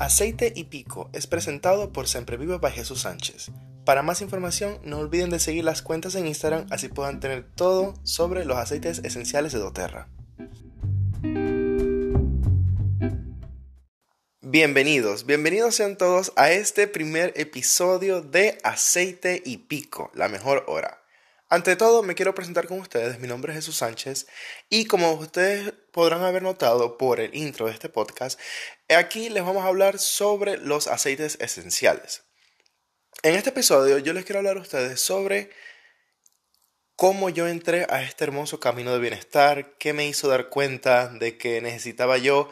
Aceite y Pico es presentado por Siempre Vivo by Jesús Sánchez. Para más información, no olviden de seguir las cuentas en Instagram, así puedan tener todo sobre los aceites esenciales de doTERRA. Bienvenidos, bienvenidos sean todos a este primer episodio de Aceite y Pico, la mejor hora. Ante todo, me quiero presentar con ustedes. Mi nombre es Jesús Sánchez y como ustedes podrán haber notado por el intro de este podcast, aquí les vamos a hablar sobre los aceites esenciales. En este episodio yo les quiero hablar a ustedes sobre cómo yo entré a este hermoso camino de bienestar, qué me hizo dar cuenta de que necesitaba yo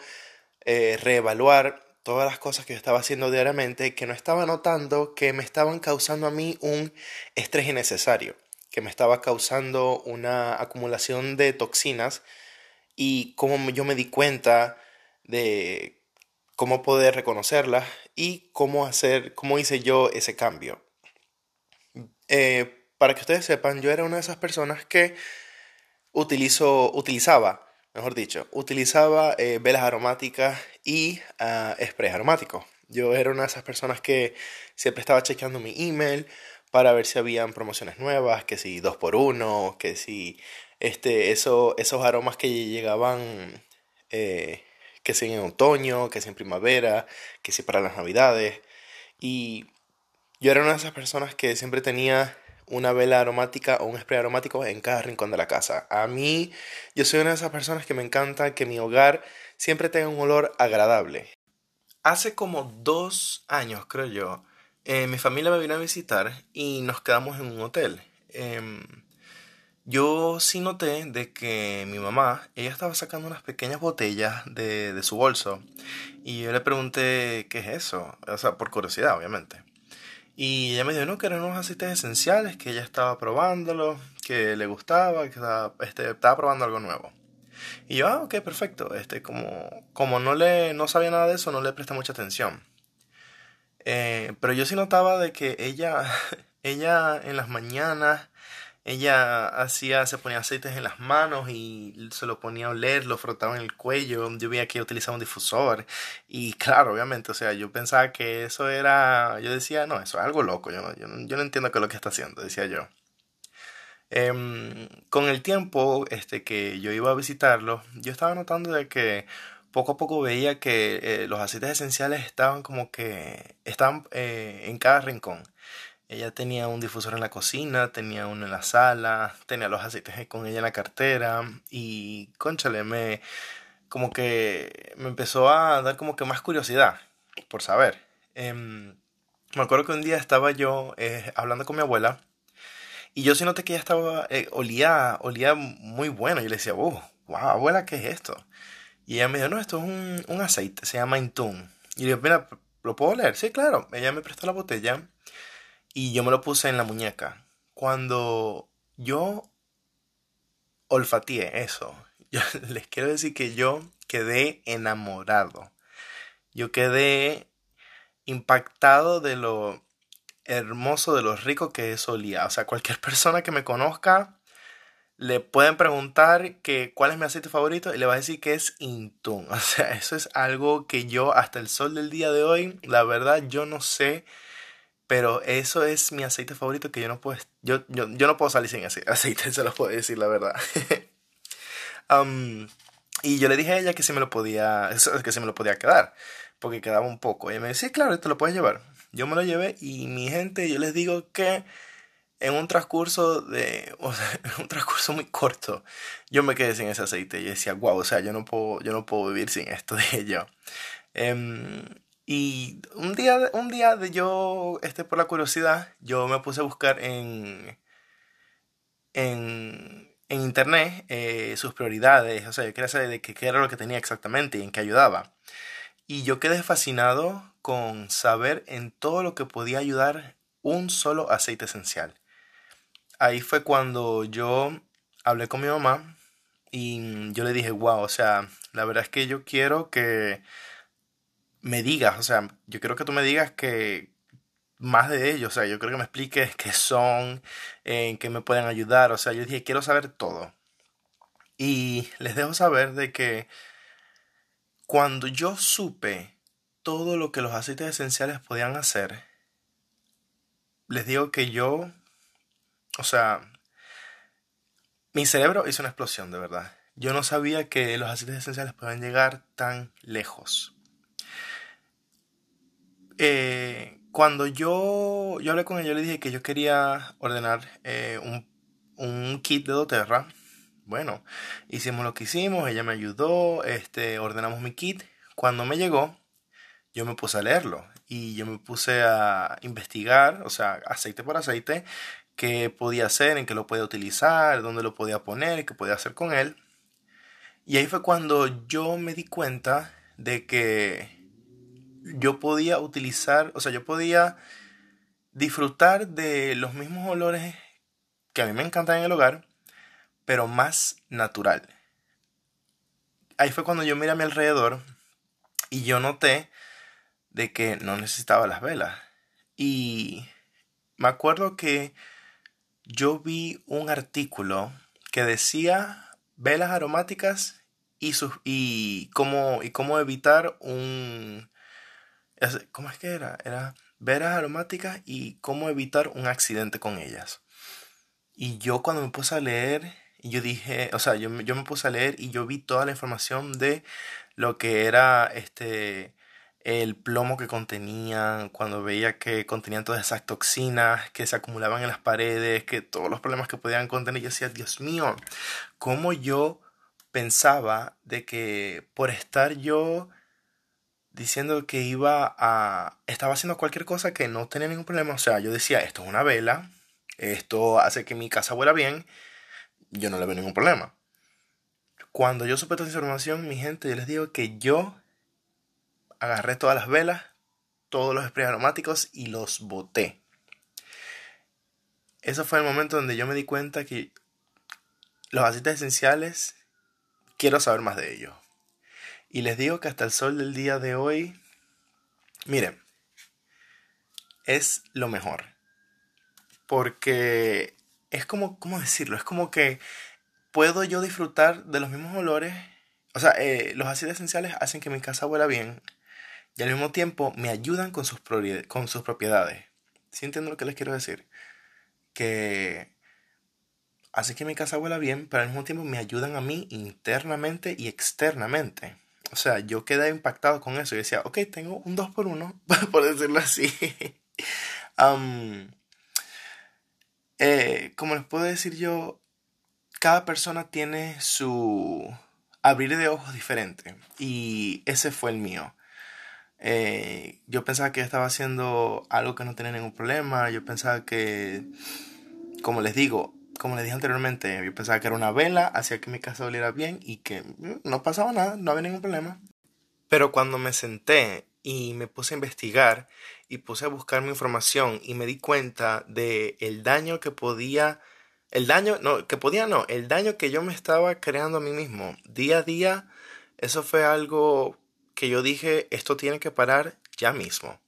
eh, reevaluar todas las cosas que yo estaba haciendo diariamente que no estaba notando que me estaban causando a mí un estrés innecesario que me estaba causando una acumulación de toxinas y cómo yo me di cuenta de cómo poder reconocerlas y cómo hacer, cómo hice yo ese cambio. Eh, para que ustedes sepan, yo era una de esas personas que utilizo, utilizaba, mejor dicho, utilizaba eh, velas aromáticas y uh, spray aromático. Yo era una de esas personas que siempre estaba chequeando mi email para ver si habían promociones nuevas, que si dos por uno, que si este, eso, esos aromas que llegaban, eh, que si en otoño, que si en primavera, que si para las navidades. Y yo era una de esas personas que siempre tenía una vela aromática o un spray aromático en cada rincón de la casa. A mí, yo soy una de esas personas que me encanta que mi hogar siempre tenga un olor agradable. Hace como dos años, creo yo, eh, mi familia me vino a visitar y nos quedamos en un hotel. Em, yo sí noté de que mi mamá, ella estaba sacando unas pequeñas botellas de, de su bolso y yo le pregunté qué es eso, o sea, por curiosidad, obviamente. Y ella me dijo, no, que eran unos aceites esenciales, que ella estaba probándolo, que le gustaba, que estaba, este, estaba probando algo nuevo. Y yo, ah, ok, perfecto. Este, como, como no, le, no sabía nada de eso, no le presté mucha atención. Eh, pero yo sí notaba de que ella, ella en las mañanas, ella hacía, se ponía aceites en las manos y se lo ponía a oler, lo frotaba en el cuello. Yo veía que ella utilizaba un difusor. Y claro, obviamente, o sea, yo pensaba que eso era. Yo decía, no, eso es algo loco. Yo no, yo no, entiendo qué es lo que está haciendo, decía yo. Em, con el tiempo este, que yo iba a visitarlo, yo estaba notando de que poco a poco veía que eh, los aceites esenciales estaban como que estaban eh, en cada rincón. Ella tenía un difusor en la cocina, tenía uno en la sala, tenía los aceites con ella en la cartera y conchale, me como que me empezó a dar como que más curiosidad por saber. Em, me acuerdo que un día estaba yo eh, hablando con mi abuela y yo sí noté que ella estaba, olía, olía muy bueno. Yo le decía, wow, abuela, ¿qué es esto? Y ella me dijo, no, esto es un, un aceite, se llama Intune. Y dije, mira, ¿lo puedo leer? Sí, claro. Ella me prestó la botella y yo me lo puse en la muñeca. Cuando yo olfateé eso, yo les quiero decir que yo quedé enamorado. Yo quedé impactado de lo hermoso, de lo rico que eso olía. O sea, cualquier persona que me conozca le pueden preguntar que cuál es mi aceite favorito y le va a decir que es Intun. O sea, eso es algo que yo hasta el sol del día de hoy, la verdad, yo no sé, pero eso es mi aceite favorito que yo no puedo, yo, yo, no puedo salir sin ese aceite, se lo puedo decir la verdad. Um, y yo le dije a ella que si me lo podía, que si me lo podía quedar, porque quedaba un poco. Y ella me decía, sí, claro, te lo puedes llevar. Yo me lo llevé y mi gente, yo les digo que en un transcurso de un transcurso muy corto yo me quedé sin ese aceite. Y decía wow o sea yo no puedo yo no puedo vivir sin esto de ello em, y un día un día de yo este por la curiosidad yo me puse a buscar en en, en internet eh, sus prioridades o sea yo quería saber de qué, qué era lo que tenía exactamente y en qué ayudaba. Y yo quedé fascinado con saber en todo lo que podía ayudar un solo aceite esencial ahí fue cuando yo hablé con mi mamá y yo le dije, wow, o sea, la verdad es que yo quiero que me digas, o sea, yo quiero que tú me digas que más de ellos, o sea, yo creo que me expliques qué son, en qué me pueden ayudar, o sea, yo dije, quiero saber todo. Y les dejo saber de que cuando yo supe todo lo que los aceites esenciales podían hacer, les digo que yo, o sea, mi cerebro hizo una explosión, de verdad. Yo no sabía que los aceites esenciales podían llegar tan lejos. Eh, cuando yo, yo hablé con ella, yo le dije que yo quería ordenar eh, un, un, kit de doTERRA. Bueno, hicimos lo que hicimos, ella me ayudó, este, ordenamos mi kit. Cuando me llegó, yo me puse a leerlo y yo me puse a investigar, o sea, aceite por aceite, qué podía hacer, en qué lo podía utilizar, dónde lo podía poner, qué podía hacer con él. Y ahí fue cuando yo me di cuenta de que yo podía utilizar, o sea, yo podía disfrutar de los mismos olores que a mí me encantan en el hogar, pero más natural. Ahí fue cuando yo miré a mi alrededor y yo noté de que no necesitaba las velas. Y me acuerdo que yo vi un artículo que decía velas aromáticas y, sus, y, cómo, y cómo evitar un... ¿Cómo es que era? Era velas aromáticas y cómo evitar un accidente con ellas. Y yo cuando me puse a leer, yo dije, o sea, yo, yo me puse a leer y yo vi toda la información de lo que era este el plomo que contenían, cuando veía que contenían todas esas toxinas que se acumulaban en las paredes, que todos los problemas que podían contener, yo decía, Dios mío, ¿cómo yo pensaba de que por estar yo diciendo que iba a... estaba haciendo cualquier cosa que no tenía ningún problema, o sea, yo decía, esto es una vela, esto hace que mi casa huela bien, yo no le veo ningún problema. Cuando yo supe toda información, mi gente, yo les digo que yo agarré todas las velas, todos los sprays aromáticos y los boté. Eso fue el momento donde yo me di cuenta que los aceites esenciales quiero saber más de ellos. Y les digo que hasta el sol del día de hoy, miren, es lo mejor. Porque es como, ¿cómo decirlo? Es como que puedo yo disfrutar de los mismos olores. O sea, eh, los aceites esenciales hacen que mi casa huela bien y al mismo tiempo me ayudan con sus, con sus propiedades. ¿Sí entiendo lo que les quiero decir? Que hace que mi casa huela bien, pero al mismo tiempo me ayudan a mí internamente y externamente. O sea, yo quedé impactado con eso y decía, ok, tengo un 2 por 1 por decirlo así. Eh, como les puedo decir yo, cada persona tiene su abrir de ojos diferente y ese fue el mío. Eh, yo pensaba que estaba haciendo algo que no tenía ningún problema. Yo pensaba que, como les digo, como les dije anteriormente, yo pensaba que era una vela, hacía que mi casa oliera bien y que mm, no pasaba nada, no había ningún problema. Pero cuando me senté y me puse a investigar y puse a buscar mi información y me di cuenta de el daño que podía el daño no que podía no el daño que yo me estaba creando a mí mismo día a día eso fue algo que yo dije, esto tiene que parar ya mismo.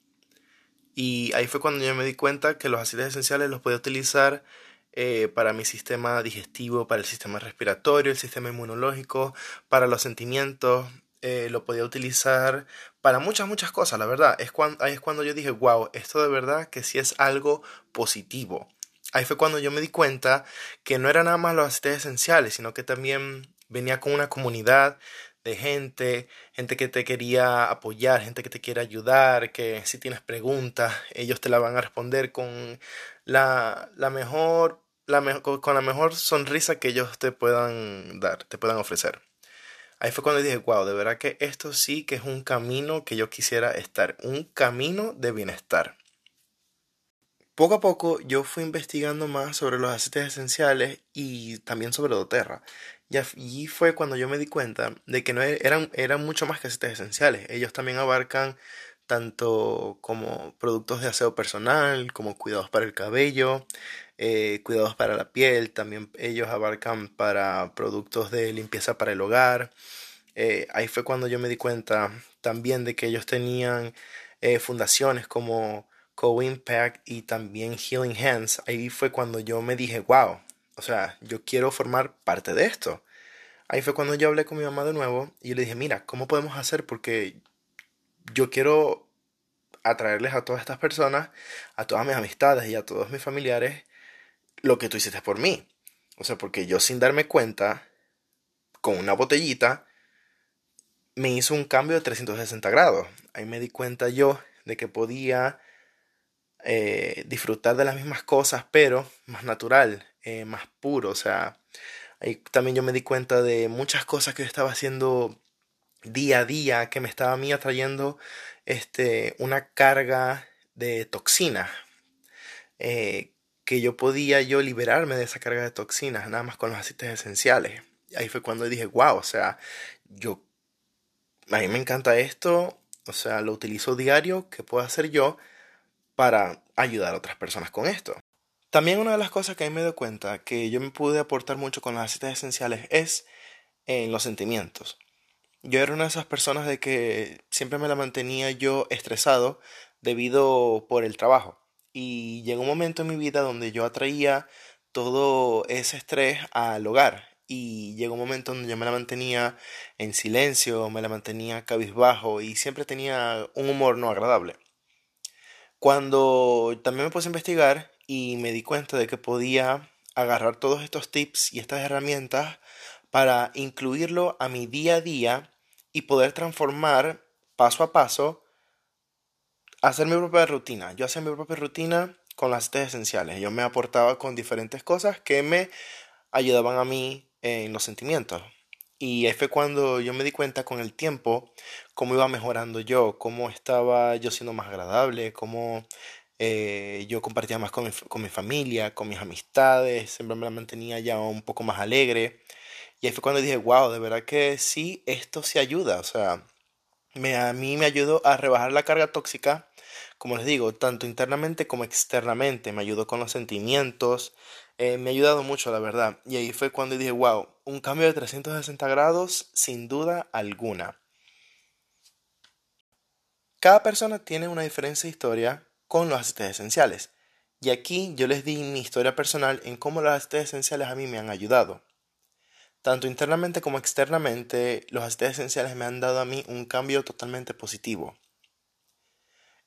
Y ahí fue cuando yo me di cuenta que los aceites esenciales los podía utilizar eh, para mi sistema digestivo, para el sistema respiratorio, el sistema inmunológico, para los sentimientos. Eh, lo podía utilizar para muchas, muchas cosas, la verdad. Es cuando, ahí es cuando yo dije, wow, esto de verdad que sí es algo positivo. Ahí fue cuando yo me di cuenta que no era nada más los aceites esenciales, sino que también venía con una comunidad de gente, gente que te quería apoyar, gente que te quiere ayudar, que si tienes preguntas, ellos te la van a responder con la, la mejor, la con la mejor sonrisa que ellos te puedan dar, te puedan ofrecer. Ahí fue cuando dije, wow, de verdad que esto sí que es un camino que yo quisiera estar, un camino de bienestar. Poco a poco yo fui investigando más sobre los aceites esenciales y también sobre doTERRA. Y allí fue cuando yo me di cuenta de que no e-, eran, eran mucho más que aceites esenciales. Ellos también abarcan tanto como productos de aseo personal, como cuidados para el cabello, eh, cuidados para la piel, también ellos abarcan para productos de limpieza para el hogar. Eh, ahí fue cuando yo me di cuenta también de que ellos tenían eh, fundaciones como Co-Impact y también Healing Hands. Ahí fue cuando yo me dije, wow, o sea, yo quiero formar parte de esto. Ahí fue cuando yo hablé con mi mamá de nuevo y le dije, mira, ¿cómo podemos hacer? Porque yo quiero atraerles a todas estas personas, a todas mis amistades y a todos mis familiares, lo que tú hiciste por mí. O sea, porque yo sin darme cuenta, con una botellita, me hizo un cambio de 360 grados. Ahí me di cuenta yo de que podía eh, disfrutar de las mismas cosas, pero más natural, eh, más puro. O sea, ahí también yo me di cuenta de muchas cosas que yo estaba haciendo día a día que me estaba a mí atrayendo este, una carga de toxinas. Eh, que yo podía yo liberarme de esa carga de toxinas, nada más con los aceites esenciales. Ahí fue cuando dije, wow, o sea, yo, a mí me encanta esto, o sea, lo utilizo diario, ¿qué puedo hacer yo para ayudar a otras personas con esto? También una de las cosas que a mí me doy cuenta que yo me pude aportar mucho con los aceites esenciales es en los sentimientos. Yo era una de esas personas de que siempre me la mantenía yo estresado debido por el trabajo. Y llegó un momento en mi vida donde yo atraía todo ese estrés al hogar. Y llegó un momento donde yo me la mantenía en silencio, me la mantenía cabizbajo y siempre tenía un humor no agradable. Cuando también me puse a investigar y me di cuenta de que podía agarrar todos estos tips y estas herramientas para incluirlo a mi día a día y poder transformar paso a paso hacer mi propia rutina. Yo hacía mi propia rutina con las test esenciales. Yo me aportaba con diferentes cosas que me ayudaban a mí en los sentimientos. Y ahí fue cuando yo me di cuenta con el tiempo cómo iba mejorando yo, cómo estaba yo siendo más agradable, cómo eh, yo compartía más con mi, con mi, familia, con mis amistades, siempre me la mantenía ya un poco más alegre. Y ahí fue cuando dije, wow, de verdad que sí, esto sí ayuda. O sea, me, a mí me ayudó a rebajar la carga tóxica como les digo, tanto internamente como externamente. Me ayudó con los sentimientos. Eh, me ha ayudado mucho, la verdad. Y ahí fue cuando dije, wow, un cambio de 360 grados sin duda alguna. Cada persona tiene una diferente historia con los aceites esenciales. Y aquí yo les di mi historia personal en cómo los aceites esenciales a mí me han ayudado. Tanto internamente como externamente, los aceites esenciales me han dado a mí un cambio totalmente positivo.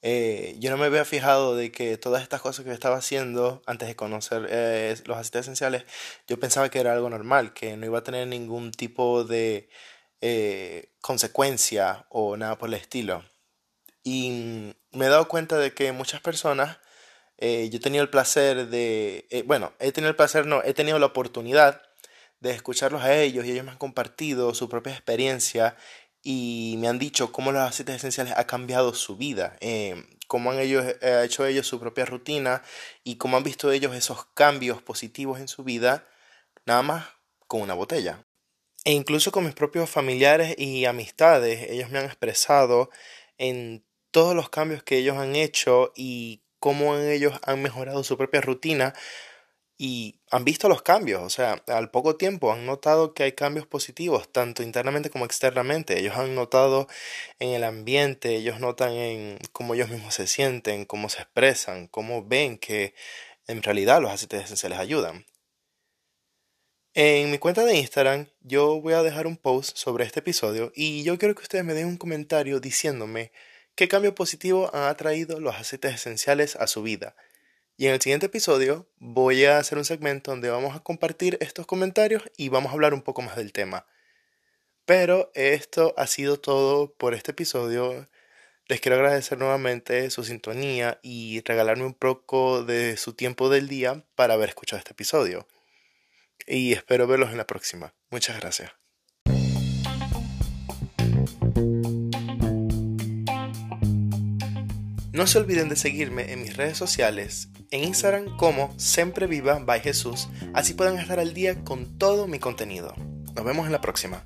Eh, yo no me había fijado de que todas estas cosas que estaba haciendo antes de conocer eh, los aceites esenciales, yo pensaba que era algo normal, que no iba a tener ningún tipo de eh, consecuencia o nada por el estilo. Y me he dado cuenta de que muchas personas, yo he tenido el placer de, bueno, he tenido el placer, no, he tenido la oportunidad de escucharlos a ellos y ellos me han compartido su propia experiencia y me han dicho cómo los aceites esenciales ha cambiado su vida, eh, cómo han ellos, eh, hecho ellos su propia rutina y cómo han visto ellos esos cambios positivos en su vida, nada más con una botella. E incluso con mis propios familiares y amistades, ellos me han expresado en todos los cambios que ellos han hecho y cómo ellos han mejorado su propia rutina y han visto los cambios, o sea, al poco tiempo han notado que hay cambios positivos, tanto internamente como externamente. Ellos han notado en el ambiente, ellos notan en cómo ellos mismos se sienten, cómo se expresan, cómo ven que en realidad los aceites esenciales ayudan. En mi cuenta de Instagram yo voy a dejar un post sobre este episodio y yo quiero que ustedes me den un comentario diciéndome qué cambio positivo han atraído los aceites esenciales a su vida y en el siguiente episodio voy a hacer un segmento donde vamos a compartir estos comentarios y vamos a hablar un poco más del tema. Pero esto ha sido todo por este episodio. Les quiero agradecer nuevamente su sintonía y regalarme un poco de su tiempo del día para haber escuchado este episodio. Y espero verlos en la próxima. Muchas gracias. No se olviden de seguirme en mis redes sociales, en Instagram como Siempre Viva by Jesús, así pueden estar al día con todo mi contenido. Nos vemos en la próxima.